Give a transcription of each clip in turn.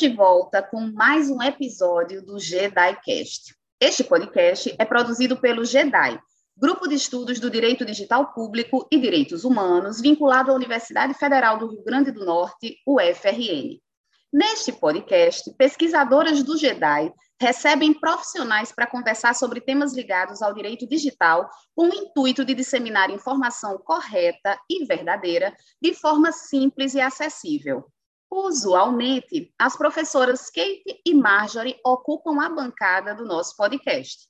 de volta com mais um episódio do JediCast. Este podcast é produzido pelo JEDI, Grupo de Estudos do Direito Digital Público e Direitos Humanos, vinculado à Universidade Federal do Rio Grande do Norte, UFRN. Neste podcast, pesquisadoras do JEDI recebem profissionais para conversar sobre temas ligados ao direito digital, com o intuito de disseminar informação correta e verdadeira de forma simples e acessível. Usualmente, as professoras Kate e Marjorie ocupam a bancada do nosso podcast.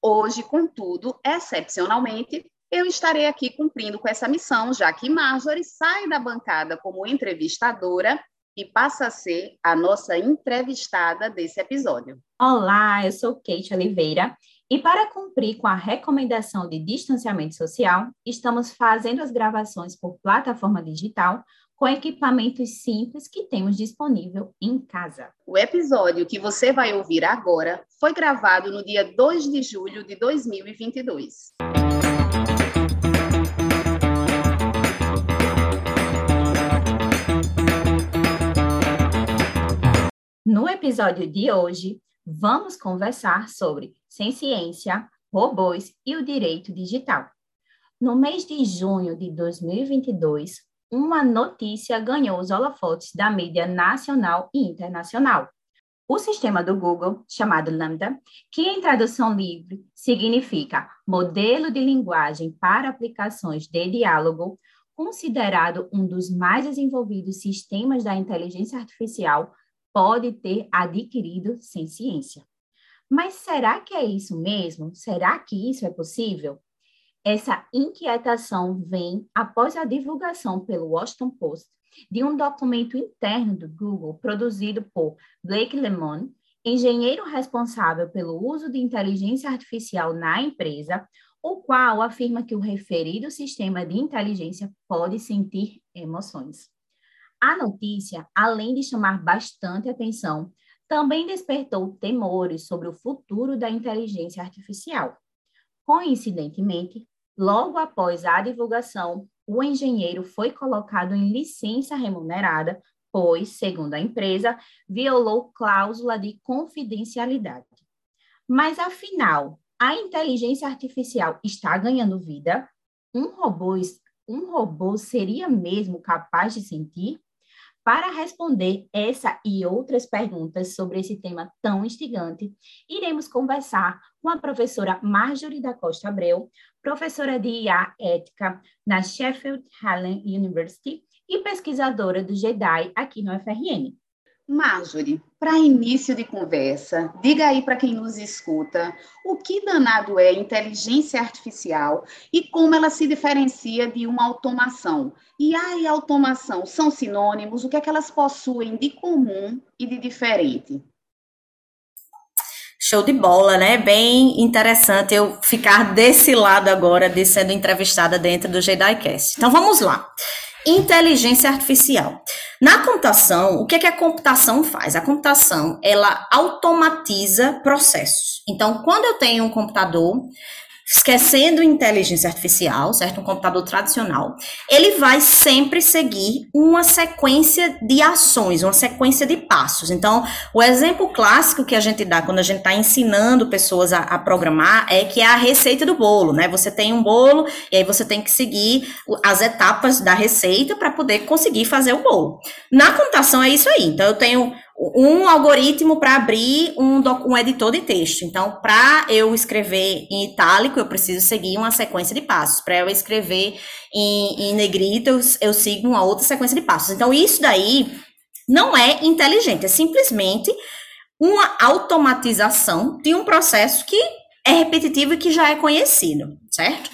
Hoje, contudo, excepcionalmente, eu estarei aqui cumprindo com essa missão, já que Marjorie sai da bancada como entrevistadora e passa a ser a nossa entrevistada desse episódio. Olá, eu sou Kate Oliveira e para cumprir com a recomendação de distanciamento social, estamos fazendo as gravações por plataforma digital com equipamentos simples que temos disponível em casa. O episódio que você vai ouvir agora foi gravado no dia 2 de julho de 2022. No episódio de hoje, vamos conversar sobre ciência, robôs e o direito digital. No mês de junho de 2022, uma notícia ganhou os holofotes da mídia nacional e internacional. O sistema do Google, chamado Lambda, que em tradução livre significa modelo de linguagem para aplicações de diálogo, considerado um dos mais desenvolvidos sistemas da inteligência artificial, pode ter adquirido sem ciência. Mas será que é isso mesmo? Será que isso é possível? Essa inquietação vem após a divulgação pelo Washington Post de um documento interno do Google produzido por Blake Lemon, engenheiro responsável pelo uso de inteligência artificial na empresa, o qual afirma que o referido sistema de inteligência pode sentir emoções. A notícia, além de chamar bastante atenção, também despertou temores sobre o futuro da inteligência artificial. Coincidentemente, Logo após a divulgação, o engenheiro foi colocado em licença remunerada, pois, segundo a empresa, violou cláusula de confidencialidade. Mas, afinal, a inteligência artificial está ganhando vida? Um robô, um robô seria mesmo capaz de sentir? Para responder essa e outras perguntas sobre esse tema tão instigante, iremos conversar com a professora Marjorie da Costa Abreu, professora de IA Ética na Sheffield Hallam University e pesquisadora do JEDI aqui no FRN. Marjorie, para início de conversa, diga aí para quem nos escuta o que danado é inteligência artificial e como ela se diferencia de uma automação. E a e automação são sinônimos? O que é que elas possuem de comum e de diferente? Show de bola, né? Bem interessante eu ficar desse lado agora de sendo entrevistada dentro do JediCast. Então vamos lá. Inteligência artificial. Na computação, o que, é que a computação faz? A computação, ela automatiza processos. Então, quando eu tenho um computador, esquecendo inteligência artificial, certo? Um computador tradicional, ele vai sempre seguir uma sequência de ações, uma sequência de passos. Então, o exemplo clássico que a gente dá quando a gente está ensinando pessoas a, a, programar é que é a receita do bolo, né? Você tem um bolo e aí você tem que seguir as etapas da receita para poder conseguir fazer o bolo. Na computação é isso aí. Então, eu tenho um algoritmo para abrir um, um editor de texto. Então, para eu escrever em itálico, eu preciso seguir uma sequência de passos. Para eu escrever em, em negrito, eu, eu sigo uma outra sequência de passos. Então, isso daí não é inteligente, é simplesmente uma automatização de um processo que é repetitivo e que já é conhecido, certo?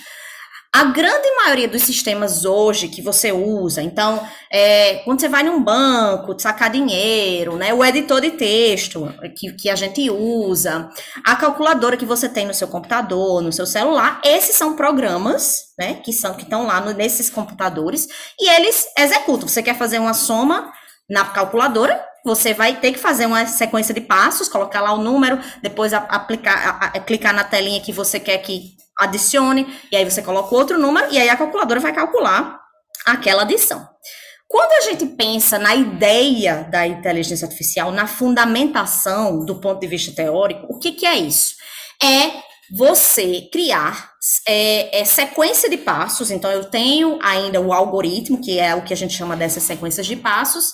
A grande maioria dos sistemas hoje que você usa, então, é, quando você vai num banco, sacar dinheiro, né, o editor de texto que, que a gente usa, a calculadora que você tem no seu computador, no seu celular, esses são programas, né, que são que estão lá no, nesses computadores e eles executam. Você quer fazer uma soma na calculadora, você vai ter que fazer uma sequência de passos, colocar lá o número, depois aplicar, a, a, clicar na telinha que você quer que adicione, e aí você coloca outro número, e aí a calculadora vai calcular aquela adição. Quando a gente pensa na ideia da inteligência artificial, na fundamentação do ponto de vista teórico, o que, que é isso? É você criar é, é, sequência de passos. Então, eu tenho ainda o algoritmo, que é o que a gente chama dessas sequências de passos,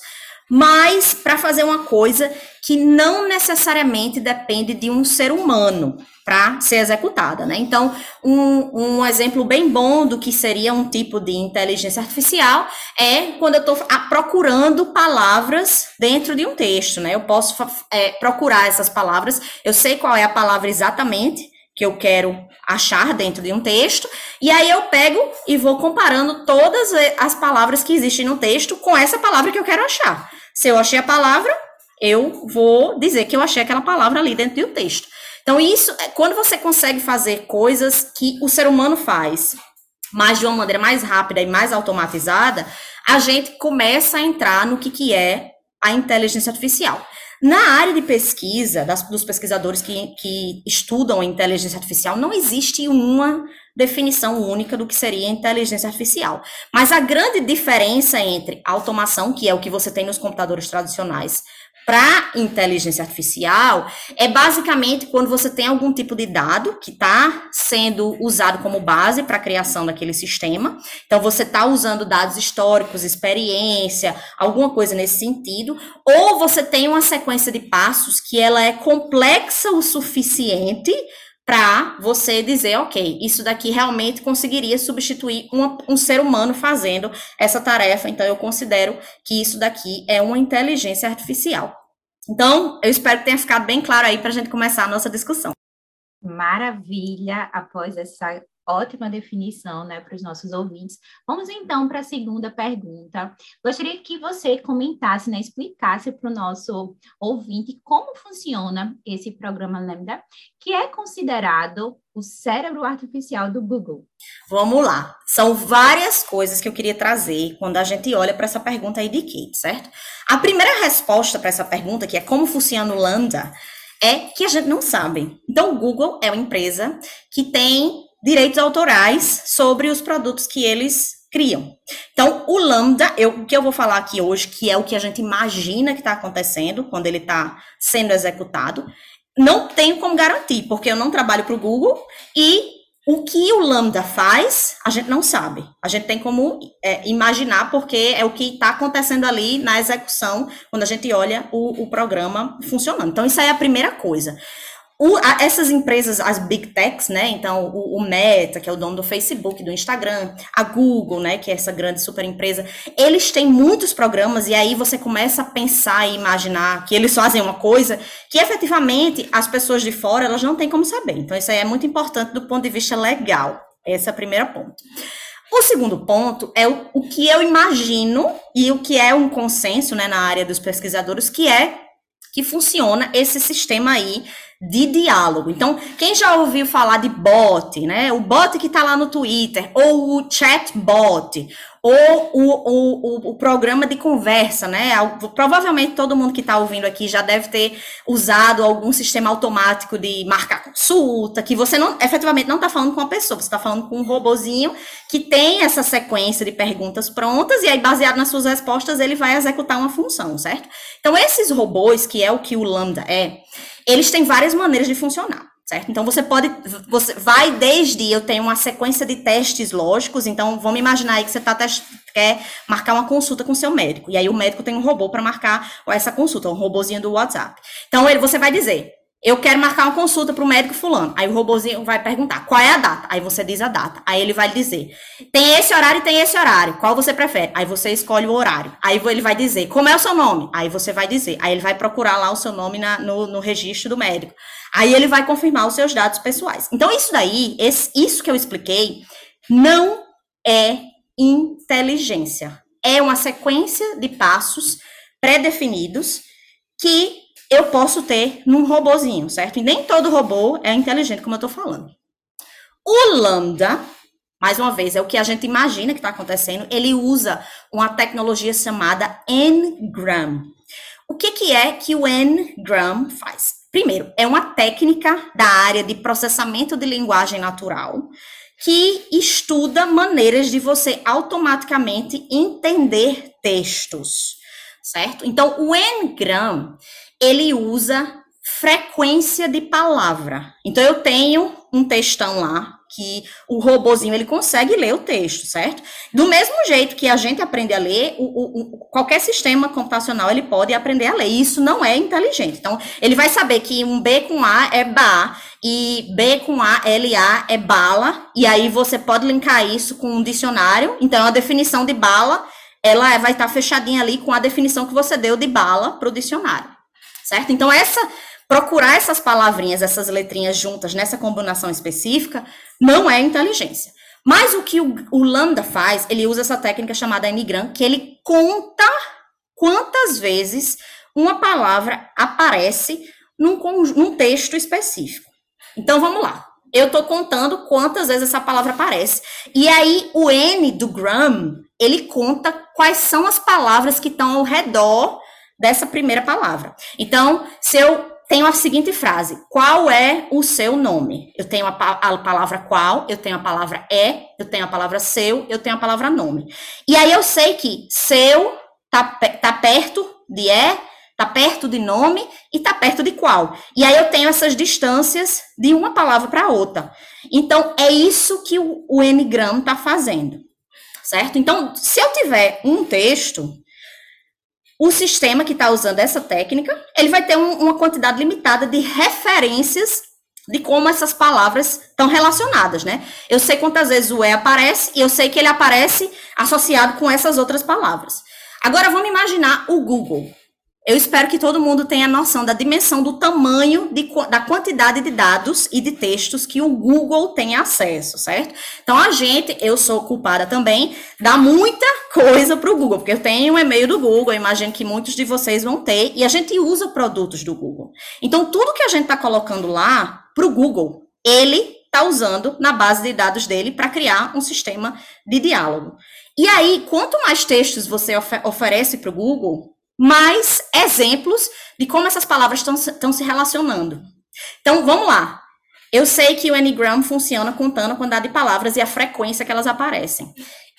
mas para fazer uma coisa que não necessariamente depende de um ser humano para ser executada, né? Então, um, um exemplo bem bom do que seria um tipo de inteligência artificial é quando eu estou procurando palavras dentro de um texto, né? Eu posso é, procurar essas palavras, eu sei qual é a palavra exatamente que eu quero achar dentro de um texto, e aí eu pego e vou comparando todas as palavras que existem no texto com essa palavra que eu quero achar. Se eu achei a palavra, eu vou dizer que eu achei aquela palavra ali dentro do texto. Então, isso, é quando você consegue fazer coisas que o ser humano faz, mas de uma maneira mais rápida e mais automatizada, a gente começa a entrar no que, que é a inteligência artificial. Na área de pesquisa, das, dos pesquisadores que, que estudam a inteligência artificial, não existe uma definição única do que seria inteligência artificial. Mas a grande diferença entre automação, que é o que você tem nos computadores tradicionais, para inteligência artificial é basicamente quando você tem algum tipo de dado que está sendo usado como base para a criação daquele sistema. Então, você está usando dados históricos, experiência, alguma coisa nesse sentido, ou você tem uma sequência de passos que ela é complexa o suficiente para você dizer, ok, isso daqui realmente conseguiria substituir uma, um ser humano fazendo essa tarefa, então eu considero que isso daqui é uma inteligência artificial. Então, eu espero que tenha ficado bem claro aí para a gente começar a nossa discussão. Maravilha, após essa ótima definição né, para os nossos ouvintes. Vamos então para a segunda pergunta. Gostaria que você comentasse, né, explicasse para o nosso ouvinte como funciona esse programa Lambda, que é considerado o cérebro artificial do Google. Vamos lá. São várias coisas que eu queria trazer quando a gente olha para essa pergunta aí de Kate, certo? A primeira resposta para essa pergunta, que é como funciona o Lambda, é que a gente não sabe. Então, o Google é uma empresa que tem direitos autorais sobre os produtos que eles criam. Então, o Lambda, eu, o que eu vou falar aqui hoje, que é o que a gente imagina que está acontecendo quando ele está sendo executado, não tenho como garantir, porque eu não trabalho para o Google e o que o Lambda faz, a gente não sabe. A gente tem como é, imaginar, porque é o que está acontecendo ali na execução, quando a gente olha o, o programa funcionando. Então, isso aí é a primeira coisa. O, a, essas empresas, as big techs, né? Então, o, o, Meta, que é o dono do Facebook, do Instagram, a Google, né? Que é essa grande super empresa, eles têm muitos programas e aí você começa a pensar e imaginar que eles fazem uma coisa que efetivamente as pessoas de fora elas não têm como saber. Então, isso aí é muito importante do ponto de vista legal. Esse é o primeiro ponto. O segundo ponto é o, o que eu imagino e o que é um consenso né, na área dos pesquisadores, que é que funciona esse sistema aí de diálogo. Então, quem já ouviu falar de bot, né? O bot que está lá no Twitter, ou o chatbot, ou o, o, o, programa de conversa, né? Provavelmente todo mundo que está ouvindo aqui já deve ter usado algum sistema automático de marcar consulta, que você não efetivamente não está falando com uma pessoa, você está falando com um robozinho que tem essa sequência de perguntas prontas, e aí, baseado nas suas respostas, ele vai executar uma função, certo? Então, esses robôs, que é o que o Lambda é, eles têm várias maneiras de funcionar. Certo? Então você pode, você vai desde eu tenho uma sequência de testes lógicos, então vamos imaginar aí que você tá quer marcar uma consulta com seu médico, e aí o médico tem um robô para marcar essa consulta, um robôzinho do WhatsApp. Então ele, você vai dizer, eu quero marcar uma consulta para o médico fulano. Aí o robozinho vai perguntar, qual é a data? Aí você diz a data. Aí ele vai dizer, tem esse horário e tem esse horário. Qual você prefere? Aí você escolhe o horário. Aí ele vai dizer, como é o seu nome? Aí você vai dizer. Aí ele vai procurar lá o seu nome na, no, no registro do médico. Aí ele vai confirmar os seus dados pessoais. Então, isso daí, esse, isso que eu expliquei, não é inteligência. É uma sequência de passos pré-definidos que eu posso ter num robozinho, certo? E nem todo robô é inteligente, como eu estou falando. O Lambda, mais uma vez, é o que a gente imagina que está acontecendo, ele usa uma tecnologia chamada Ngram. O que, que é que o Ngram faz? Primeiro, é uma técnica da área de processamento de linguagem natural que estuda maneiras de você automaticamente entender textos, certo? Então, o Ngram, ele usa frequência de palavra. Então, eu tenho um textão lá, que o robozinho ele consegue ler o texto, certo? Do mesmo jeito que a gente aprende a ler, o, o, o, qualquer sistema computacional ele pode aprender a ler. E isso não é inteligente. Então, ele vai saber que um B com A é ba e B com A, L, A é bala. E aí você pode linkar isso com um dicionário. Então, a definição de bala, ela vai estar fechadinha ali com a definição que você deu de bala para o dicionário, certo? Então, essa procurar essas palavrinhas, essas letrinhas juntas nessa combinação específica, não é inteligência. Mas o que o, o Lambda faz, ele usa essa técnica chamada Ngram, que ele conta quantas vezes uma palavra aparece num, num texto específico. Então vamos lá. Eu estou contando quantas vezes essa palavra aparece. E aí o N do Gram, ele conta quais são as palavras que estão ao redor dessa primeira palavra. Então, se eu tenho a seguinte frase: Qual é o seu nome? Eu tenho a, a, palavra qual, eu tenho a palavra é, eu tenho a palavra seu, eu tenho a palavra nome. E aí eu sei que seu tá, tá perto de é, tá perto de nome e tá perto de qual. E aí eu tenho essas distâncias de uma palavra para outra. Então é isso que o, o Ngram tá fazendo. Certo? Então, se eu tiver um texto o sistema que está usando essa técnica, ele vai ter um, uma quantidade limitada de referências de como essas palavras estão relacionadas, né? Eu sei quantas vezes o é aparece e eu sei que ele aparece associado com essas outras palavras. Agora vamos imaginar o Google. Eu espero que todo mundo tenha noção da dimensão do tamanho de, da quantidade de dados e de textos que o Google tem acesso, certo? Então, a gente, eu sou culpada também, dá muita coisa para o Google, porque eu tenho um e-mail do Google, imagino que muitos de vocês vão ter, e a gente usa produtos do Google. Então, tudo que a gente está colocando lá para o Google, ele está usando na base de dados dele para criar um sistema de diálogo. E aí, quanto mais textos você oferece para o Google, mais exemplos de como essas palavras estão se relacionando. Então, vamos lá. Eu sei que o Enneagram funciona contando a quantidade de palavras e a frequência que elas aparecem.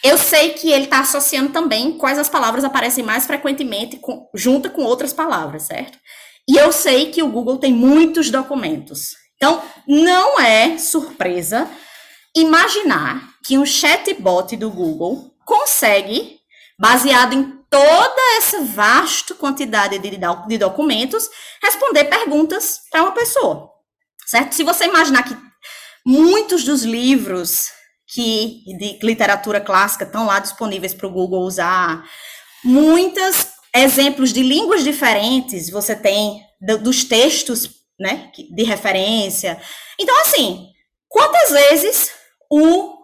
Eu sei que ele está associando também quais as palavras aparecem mais frequentemente com, junto com outras palavras, certo? E eu sei que o Google tem muitos documentos. Então, não é surpresa imaginar que um chatbot do Google consegue, baseado em toda essa vasta quantidade de, de documentos, responder perguntas para uma pessoa, certo? Se você imaginar que muitos dos livros que de literatura clássica estão lá disponíveis para o Google usar, muitos exemplos de línguas diferentes você tem dos textos, né, de referência. Então, assim, quantas vezes o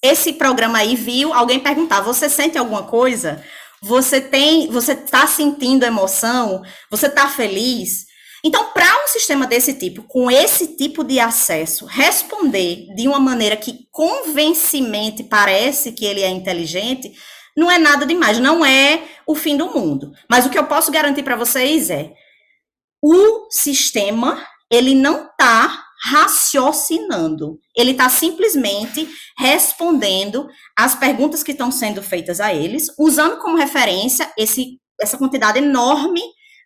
esse programa aí viu alguém perguntar: você sente alguma coisa? Você tem, você está sentindo emoção, você está feliz. Então, para um sistema desse tipo, com esse tipo de acesso, responder de uma maneira que convencemente parece que ele é inteligente, não é nada demais, não é o fim do mundo. Mas o que eu posso garantir para vocês é o sistema, ele não está raciocinando. Ele está simplesmente respondendo às perguntas que estão sendo feitas a eles, usando como referência esse, essa quantidade enorme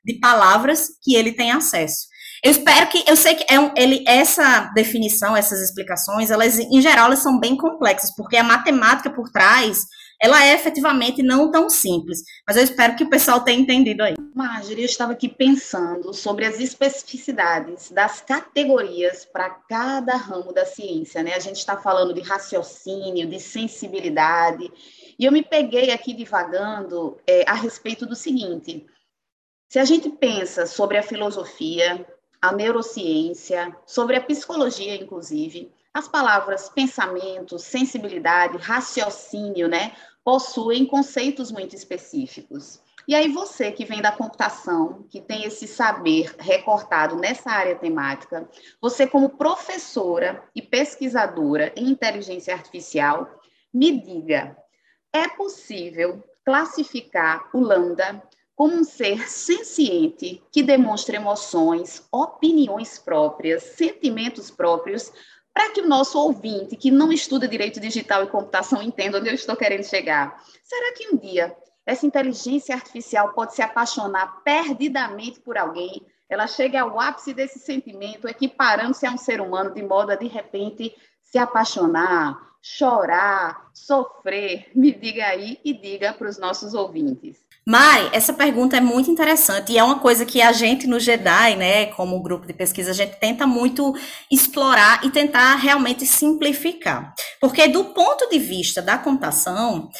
de palavras que ele tem acesso. Eu espero que, eu sei que é um, ele, essa definição, essas explicações, elas, em geral, elas são bem complexas, porque a matemática por trás ela é efetivamente não tão simples. Mas eu espero que o pessoal tenha entendido aí. Marjorie, eu estava aqui pensando sobre as especificidades das categorias para cada ramo da ciência, né? A gente está falando de raciocínio, de sensibilidade, e eu me peguei aqui divagando é, a respeito do seguinte: se a gente pensa sobre a filosofia, a neurociência, sobre a psicologia, inclusive, as palavras pensamento, sensibilidade, raciocínio, né, possuem conceitos muito específicos. E aí você que vem da computação, que tem esse saber recortado nessa área temática, você como professora e pesquisadora em inteligência artificial, me diga, é possível classificar o lambda como um ser senciente que demonstra emoções, opiniões próprias, sentimentos próprios para que o nosso ouvinte, que não estuda direito digital e computação, entenda onde eu estou querendo chegar. Será que um dia essa inteligência artificial pode se apaixonar perdidamente por alguém? Ela chega ao ápice desse sentimento, equiparando-se a um ser humano, de modo a, de repente, se apaixonar, chorar, sofrer? Me diga aí e diga para os nossos ouvintes. Mari, essa pergunta é muito interessante e é uma coisa que a gente no JEDI, né, como grupo de pesquisa, a gente tenta muito explorar e tentar realmente simplificar. Porque do ponto de vista da computação,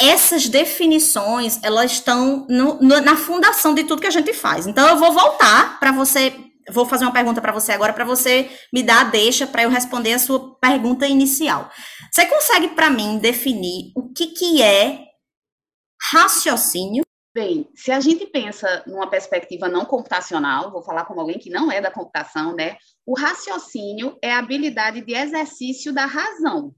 essas definições, elas estão no, no, na fundação de tudo que a gente faz. Então eu vou voltar para você, vou fazer uma pergunta para você agora para você me dar a deixa para eu responder a sua pergunta inicial. Você consegue para mim definir o que que é raciocínio Bem, se a gente pensa numa perspectiva não computacional, vou falar como alguém que não é da computação, né? O raciocínio é a habilidade de exercício da razão.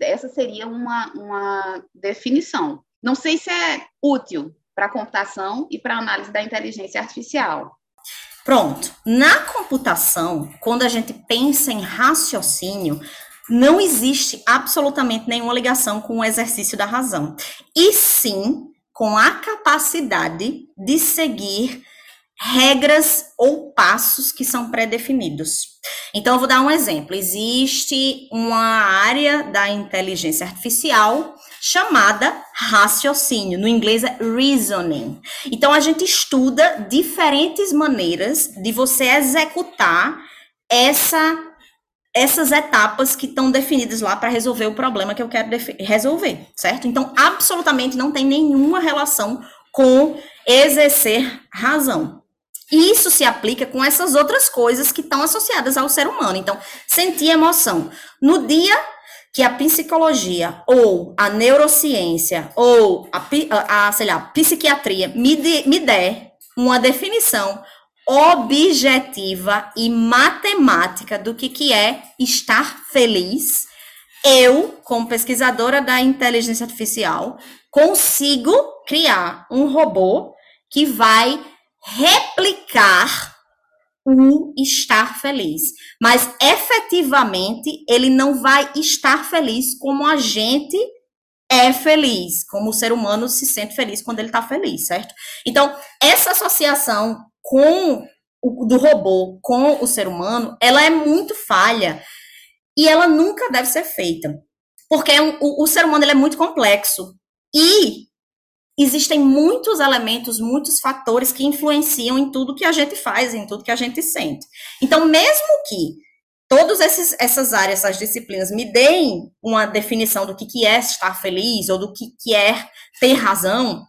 Essa seria uma, uma definição. Não sei se é útil para a computação e para a análise da inteligência artificial. Pronto. Na computação, quando a gente pensa em raciocínio, não existe absolutamente nenhuma ligação com o exercício da razão. E sim com a capacidade de seguir regras ou passos que são pré-definidos. Então, eu vou dar um exemplo. Existe uma área da inteligência artificial chamada raciocínio. No inglês é reasoning. Então, a gente estuda diferentes maneiras de você executar essa essas etapas que estão definidas lá para resolver o problema que eu quero resolver, certo? Então, absolutamente não tem nenhuma relação com exercer razão. Isso se aplica com essas outras coisas que estão associadas ao ser humano. Então, sentir emoção. No dia que a psicologia ou a neurociência ou a, a, a sei lá, psiquiatria me, de, me der uma definição objetiva e matemática do que, que é estar feliz, eu, como pesquisadora da inteligência artificial, consigo criar um robô que vai replicar o estar feliz. Mas efetivamente ele não vai estar feliz como a gente é feliz, como o ser humano se sente feliz quando ele está feliz, certo? Então, essa associação com o, do robô com o ser humano, ela é muito falha e ela nunca deve ser feita. Porque é o, o ser humano é muito complexo e existem muitos elementos, muitos fatores que influenciam em tudo que a gente faz, em tudo que a gente sente. Então, mesmo que todas essas áreas, essas disciplinas me deem uma definição do que, que é estar feliz ou do que, que é ter razão,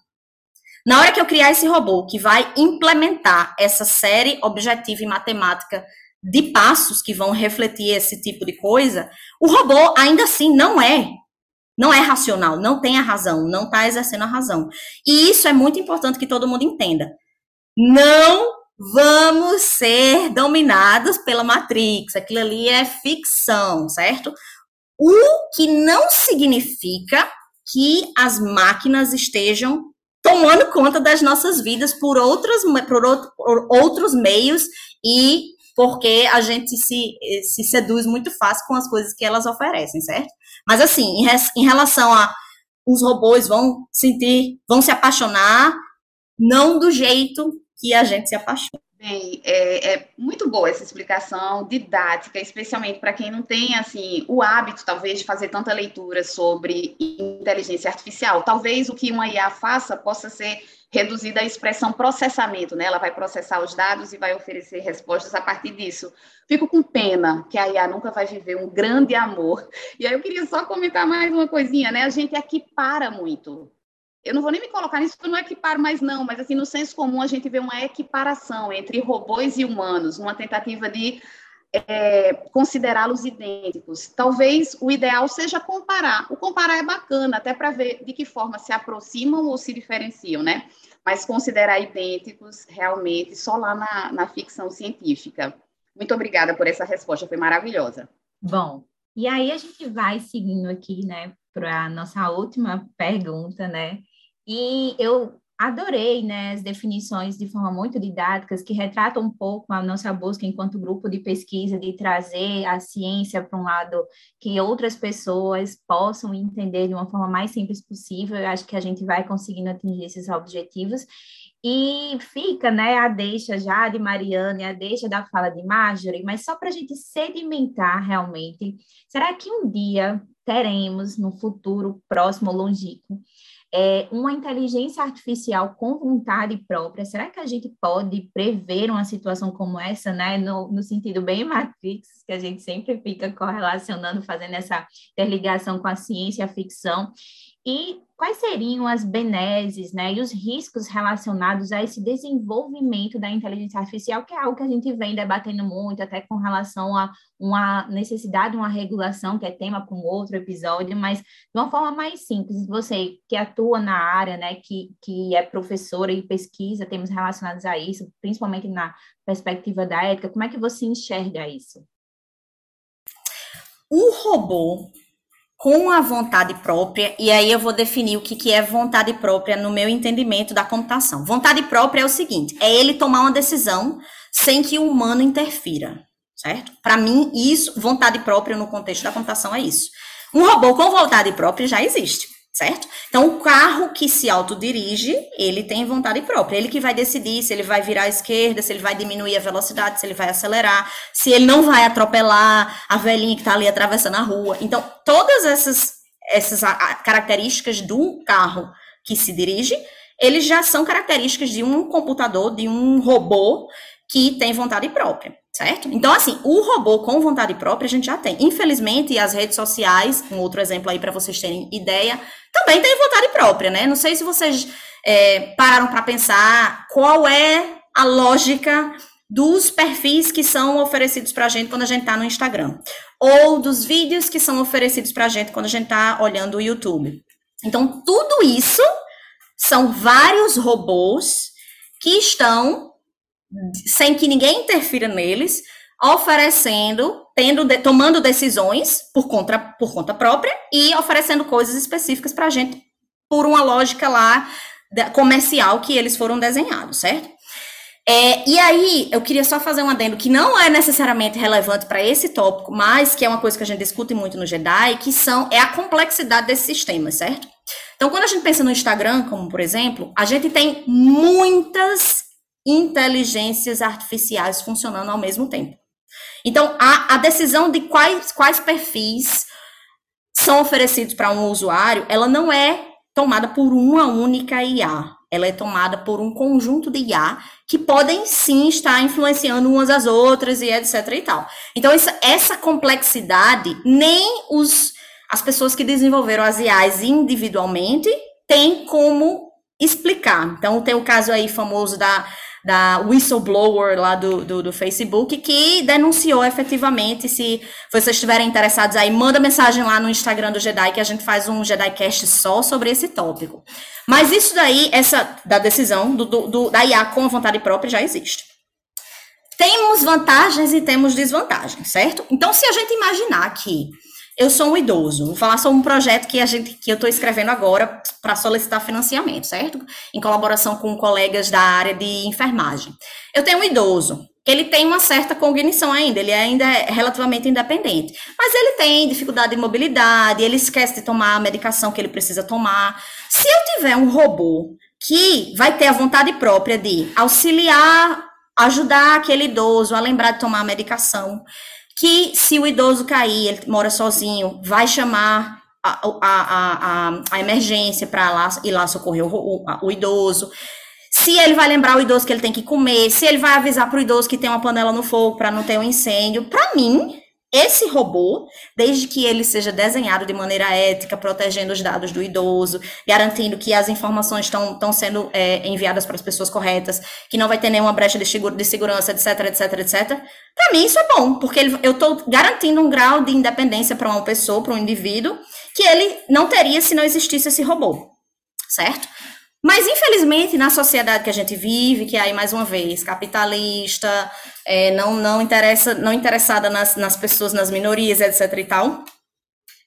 na hora que eu criar esse robô que vai implementar essa série objetiva e matemática de passos que vão refletir esse tipo de coisa, o robô ainda assim não é não é racional, não tem a razão, não está exercendo a razão. E isso é muito importante que todo mundo entenda. Não vamos ser dominados pela Matrix. Aquilo ali é ficção, certo? O que não significa que as máquinas estejam tomando conta das nossas vidas por, outras, por, por outros meios e porque a gente se, se seduz muito fácil com as coisas que elas oferecem, certo? Mas assim, em, em relação a os robôs vão sentir, vão se apaixonar, não do jeito que a gente se apaixona. Bem, é, é, muito boa essa explicação didática, especialmente para quem não tem assim o hábito, talvez, de fazer tanta leitura sobre inteligência artificial. Talvez o que uma IA faça possa ser reduzida à expressão processamento, né? Ela vai processar os dados e vai oferecer respostas a partir disso. Fico com pena que a IA nunca vai viver um grande amor. E aí eu queria só comentar mais uma coisinha, né? A gente equipara muito eu não vou nem me colocar nisso porque eu não equiparo mais não, mas assim, no senso comum a gente vê uma equiparação entre robôs e humanos, uma tentativa de é, considerá-los idênticos. Talvez o ideal seja comparar. O comparar é bacana, até para ver de que forma se aproximam ou se diferenciam, né? Mas considerar idênticos realmente só lá na, na ficção científica. Muito obrigada por essa resposta, foi maravilhosa. Bom, e aí a gente vai seguindo aqui, né, para a nossa última pergunta, né? E eu adorei né, as definições de forma muito didáticas, que retratam um pouco a nossa busca enquanto grupo de pesquisa, de trazer a ciência para um lado que outras pessoas possam entender de uma forma mais simples possível. Eu acho que a gente vai conseguindo atingir esses objetivos. E fica né, a deixa já de Mariana a deixa da fala de Marjorie, mas só para a gente sedimentar realmente, será que um dia teremos, no futuro próximo, longínquo, é, uma inteligência artificial com vontade própria, será que a gente pode prever uma situação como essa, né, no, no sentido bem Matrix, que a gente sempre fica correlacionando, fazendo essa interligação com a ciência e a ficção, e quais seriam as benesses né, e os riscos relacionados a esse desenvolvimento da inteligência artificial, que é algo que a gente vem debatendo muito, até com relação a uma necessidade de uma regulação, que é tema para um outro episódio, mas de uma forma mais simples, você que atua na área, né, que, que é professora e pesquisa, temos relacionados a isso, principalmente na perspectiva da ética, como é que você enxerga isso? O robô com a vontade própria, e aí eu vou definir o que, que é vontade própria no meu entendimento da computação. Vontade própria é o seguinte: é ele tomar uma decisão sem que o humano interfira, certo? Para mim, isso, vontade própria no contexto da computação é isso. Um robô com vontade própria já existe certo? Então, o carro que se autodirige, ele tem vontade própria. Ele que vai decidir se ele vai virar à esquerda, se ele vai diminuir a velocidade, se ele vai acelerar, se ele não vai atropelar a velhinha que está ali atravessando a rua. Então, todas essas, essas características do carro que se dirige, eles já são características de um computador, de um robô que tem vontade própria certo? Então, assim, o robô com vontade própria a gente já tem. Infelizmente, as redes sociais, um outro exemplo aí para vocês terem ideia, também tem vontade própria, né? Não sei se vocês é, pararam para pensar qual é a lógica dos perfis que são oferecidos para a gente quando a gente está no Instagram, ou dos vídeos que são oferecidos para a gente quando a gente está olhando o YouTube. Então, tudo isso são vários robôs que estão sem que ninguém interfira neles, oferecendo, tendo, de, tomando decisões por conta, por conta própria e oferecendo coisas específicas para a gente por uma lógica lá comercial que eles foram desenhados, certo? É, e aí, eu queria só fazer um adendo que não é necessariamente relevante para esse tópico, mas que é uma coisa que a gente discute muito no Jedi, que são é a complexidade desses sistemas, certo? Então, quando a gente pensa no Instagram, como por exemplo, a gente tem muitas inteligências artificiais funcionando ao mesmo tempo. Então, a, a decisão de quais, quais perfis são oferecidos para um usuário, ela não é tomada por uma única IA. Ela é tomada por um conjunto de IA que podem sim estar influenciando umas às outras e etc e tal. Então, essa, essa complexidade, nem os, as pessoas que desenvolveram as IAs individualmente têm como explicar. Então, tem o caso aí famoso da da whistleblower lá do, do, do, Facebook, que denunciou efetivamente. Se vocês estiverem interessados aí, manda mensagem lá no Instagram do Jedi, que a gente faz um JediCast só sobre esse tópico. Mas isso daí, essa da decisão do, do, da IA com vontade própria já existe. Temos vantagens e temos desvantagens, certo? Então, se a gente imaginar que eu sou um idoso. Vou falar sobre um projeto que a gente que eu estou escrevendo agora para solicitar financiamento, certo? Em colaboração com colegas da área de enfermagem. Eu tenho um idoso. Ele tem uma certa cognição ainda, ele ainda é relativamente independente. Mas ele tem dificuldade de mobilidade, ele esquece de tomar a medicação que ele precisa tomar. Se eu tiver um robô que vai ter a vontade própria de auxiliar, ajudar aquele idoso a lembrar de tomar a medicação, que se o idoso cair, ele mora sozinho, vai chamar a, a, a, a emergência para lá ir lá socorrer o, o, o, idoso. Se ele vai lembrar o idoso que ele tem que comer, se ele vai avisar para o idoso que tem uma panela no fogo para não ter um incêndio. Para mim, esse robô, desde que ele seja desenhado de maneira ética, protegendo os dados do idoso, garantindo que as informações estão sendo é, enviadas para as pessoas corretas, que não vai ter nenhuma brecha de, de segurança, etc, etc, etc. Para mim isso é bom, porque ele, eu estou garantindo um grau de independência para uma pessoa, para um indivíduo, que ele não teria se não existisse esse robô, certo? Mas, infelizmente, na sociedade que a gente vive, que é aí, mais uma vez, capitalista, é, não, não, interessa, não interessada nas, nas pessoas, nas minorias, etc e tal,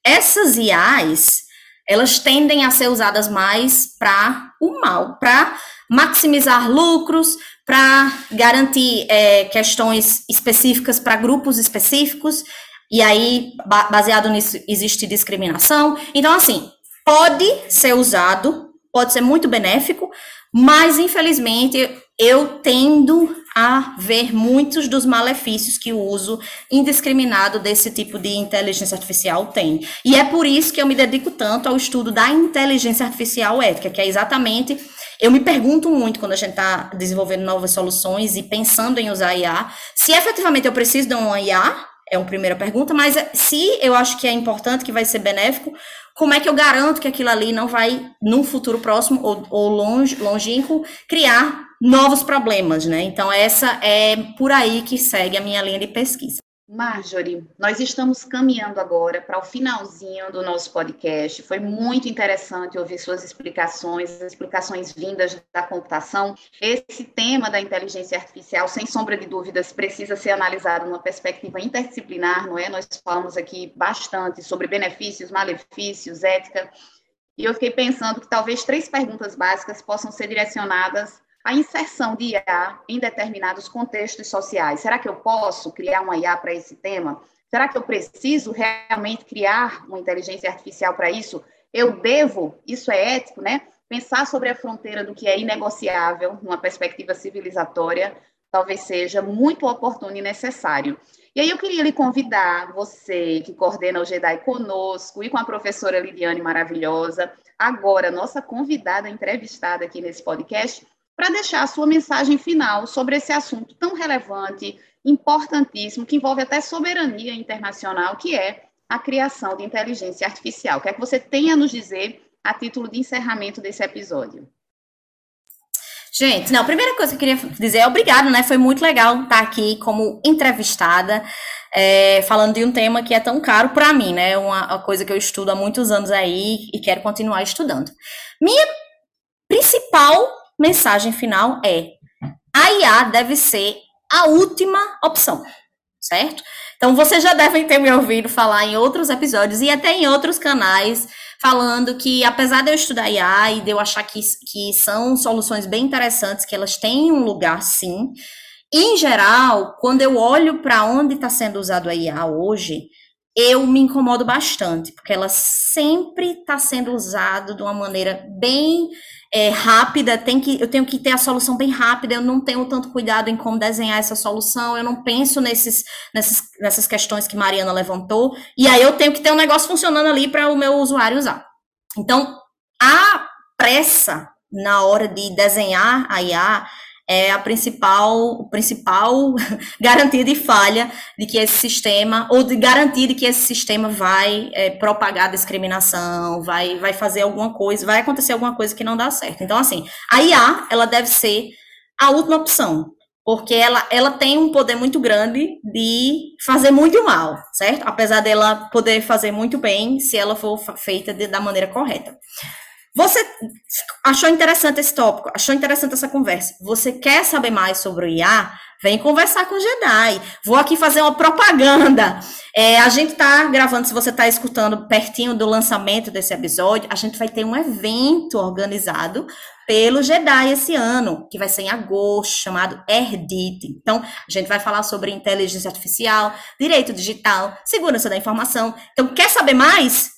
essas IAs, elas tendem a ser usadas mais para o mal, para maximizar lucros, para garantir é, questões específicas para grupos específicos, e aí, baseado nisso, existe discriminação. Então, assim, pode ser usado, pode ser muito benéfico, mas infelizmente eu tendo a ver muitos dos malefícios que o uso indiscriminado desse tipo de inteligência artificial tem. E é por isso que eu me dedico tanto ao estudo da inteligência artificial ética, que é exatamente. Eu me pergunto muito quando a gente está desenvolvendo novas soluções e pensando em usar IA, se efetivamente eu preciso de uma IA, é uma primeira pergunta, mas se eu acho que é importante, que vai ser benéfico, como é que eu garanto que aquilo ali não vai, num futuro próximo ou, ou longe, longínquo, criar novos problemas, né? Então, essa é por aí que segue a minha linha de pesquisa. Marjorie, nós estamos caminhando agora para o finalzinho do nosso podcast. Foi muito interessante ouvir suas explicações, explicações vindas da computação. Esse tema da inteligência artificial, sem sombra de dúvidas, precisa ser analisado numa perspectiva interdisciplinar, não é? Nós falamos aqui bastante sobre benefícios, malefícios, ética. E eu fiquei pensando que talvez três perguntas básicas possam ser direcionadas a inserção de IA em determinados contextos sociais. Será que eu posso criar uma IA para esse tema? Será que eu preciso realmente criar uma inteligência artificial para isso? Eu devo, isso é ético, né? Pensar sobre a fronteira do que é inegociável, numa perspectiva civilizatória, talvez seja muito oportuno e necessário. E aí eu queria lhe convidar, você que coordena o GEDAI conosco e com a professora Lidiane maravilhosa, agora nossa convidada entrevistada aqui nesse podcast, para deixar a sua mensagem final sobre esse assunto tão relevante, importantíssimo, que envolve até soberania internacional, que é a criação de inteligência artificial. O que é que você tem a nos dizer a título de encerramento desse episódio? Gente, não, a primeira coisa que eu queria dizer é obrigado, né? Foi muito legal estar aqui como entrevistada, é, falando de um tema que é tão caro para mim, né? Uma, uma coisa que eu estudo há muitos anos aí e quero continuar estudando. Minha principal mensagem final é: a IA deve ser a última opção, certo? Então, vocês já devem ter me ouvido falar em outros episódios e até em outros canais, falando que, apesar de eu estudar IA e de eu achar que, que são soluções bem interessantes, que elas têm um lugar sim, em geral, quando eu olho para onde está sendo usado a IA hoje, eu me incomodo bastante, porque ela sempre está sendo usada de uma maneira bem é, rápida, tem que, eu tenho que ter a solução bem rápida, eu não tenho tanto cuidado em como desenhar essa solução, eu não penso nesses, nessas, nessas questões que Mariana levantou, e aí eu tenho que ter um negócio funcionando ali para o meu usuário usar. Então, a pressa na hora de desenhar a IA é a principal, principal garantia de falha de que esse sistema, ou de garantia de que esse sistema vai é, propagar discriminação, vai, vai fazer alguma coisa, vai acontecer alguma coisa que não dá certo. Então, assim, a IA, ela deve ser a última opção, porque ela, ela tem um poder muito grande de fazer muito mal, certo? Apesar dela poder fazer muito bem se ela for feita de, da maneira correta. Você achou interessante esse tópico? Achou interessante essa conversa? Você quer saber mais sobre o IA? Vem conversar com o Jedi. Vou aqui fazer uma propaganda. É, a gente está gravando, se você está escutando pertinho do lançamento desse episódio, a gente vai ter um evento organizado pelo Jedi esse ano, que vai ser em agosto, chamado Erdit. Então, a gente vai falar sobre inteligência artificial, direito digital, segurança da informação. Então, quer saber mais?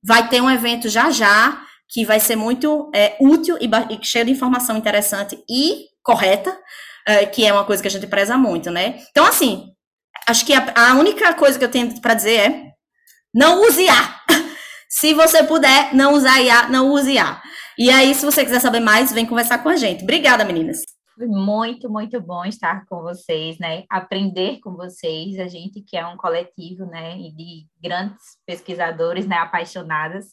Vai ter um evento já já que vai ser muito é, útil e, e cheio de informação interessante e correta, é, que é uma coisa que a gente preza muito, né? Então, assim, acho que a, a única coisa que eu tenho para dizer é não use IA. se você puder não usar IA, não use IA. E aí, se você quiser saber mais, vem conversar com a gente. Obrigada, meninas. Foi muito, muito bom estar com vocês, né? Aprender com vocês, a gente que é um coletivo, né? De grandes pesquisadores, né? Apaixonadas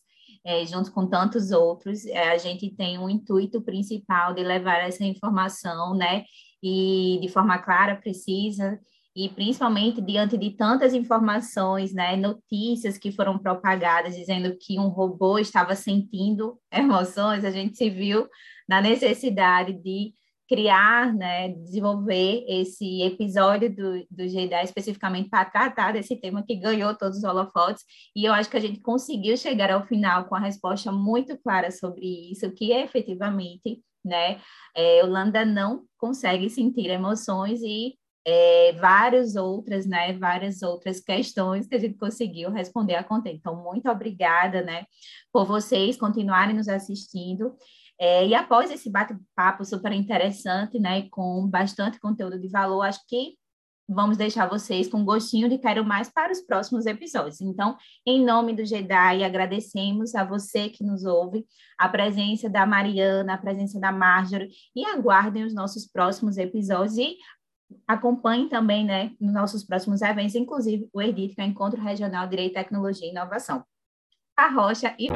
é, junto com tantos outros, é, a gente tem um intuito principal de levar essa informação, né, e de forma clara, precisa, e principalmente diante de tantas informações, né, notícias que foram propagadas dizendo que um robô estava sentindo emoções, a gente se viu na necessidade de criar, né, desenvolver esse episódio do, do GDA especificamente para tratar desse tema que ganhou todos os holofotes, e eu acho que a gente conseguiu chegar ao final com a resposta muito clara sobre isso, que é efetivamente, né, é, Holanda não consegue sentir emoções e é, várias outras, né, várias outras questões que a gente conseguiu responder a contento. Então, muito obrigada, né, por vocês continuarem nos assistindo é, e após esse bate-papo super interessante, né, com bastante conteúdo de valor, acho que vamos deixar vocês com gostinho de quero mais para os próximos episódios. Então, em nome do Jedi, agradecemos a você que nos ouve, a presença da Mariana, a presença da Marjorie, e aguardem os nossos próximos episódios e acompanhem também, né, nos nossos próximos eventos, inclusive o EDIT, que é o Encontro Regional Direito, Tecnologia e Inovação. A Rocha e...